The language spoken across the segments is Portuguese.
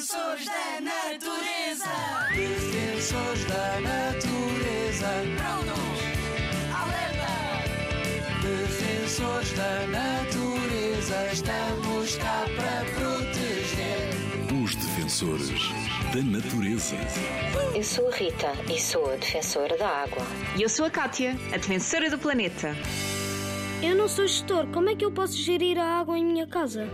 Defensores da natureza. Defensores da natureza. Prontos. Alerta. Defensores da natureza. Estamos cá para proteger. Os defensores da natureza. Eu sou a Rita e sou a defensora da água. E eu sou a Kátia, a defensora do planeta. Eu não sou gestor, como é que eu posso gerir a água em minha casa?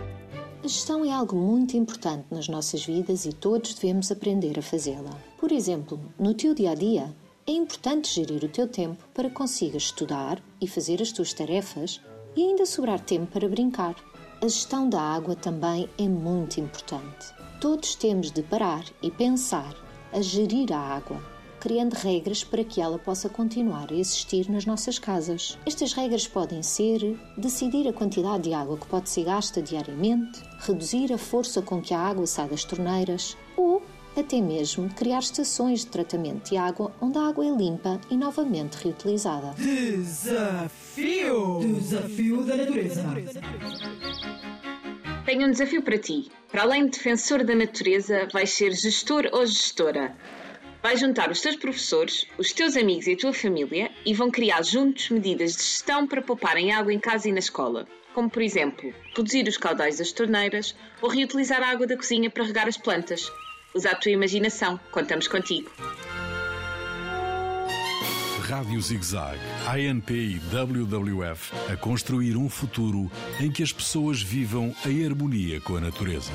A gestão é algo muito importante nas nossas vidas e todos devemos aprender a fazê-la. Por exemplo, no teu dia a dia, é importante gerir o teu tempo para que consigas estudar e fazer as tuas tarefas e ainda sobrar tempo para brincar. A gestão da água também é muito importante. Todos temos de parar e pensar a gerir a água, criando regras para que ela possa continuar a existir nas nossas casas. Estas regras podem ser decidir a quantidade de água que pode ser gasta diariamente, reduzir a força com que a água sai das torneiras ou até mesmo criar estações de tratamento de água onde a água é limpa e novamente reutilizada. Desafio! Desafio da natureza. Tenho um desafio para ti. Para além de defensor da natureza, vais ser gestor ou gestora. Vais juntar os teus professores, os teus amigos e a tua família e vão criar juntos medidas de gestão para pouparem água em casa e na escola. Como, por exemplo, reduzir os caudais das torneiras ou reutilizar a água da cozinha para regar as plantas. Usa a tua imaginação. Contamos contigo. Rádio ZigZag, ANP e WWF a construir um futuro em que as pessoas vivam em harmonia com a natureza.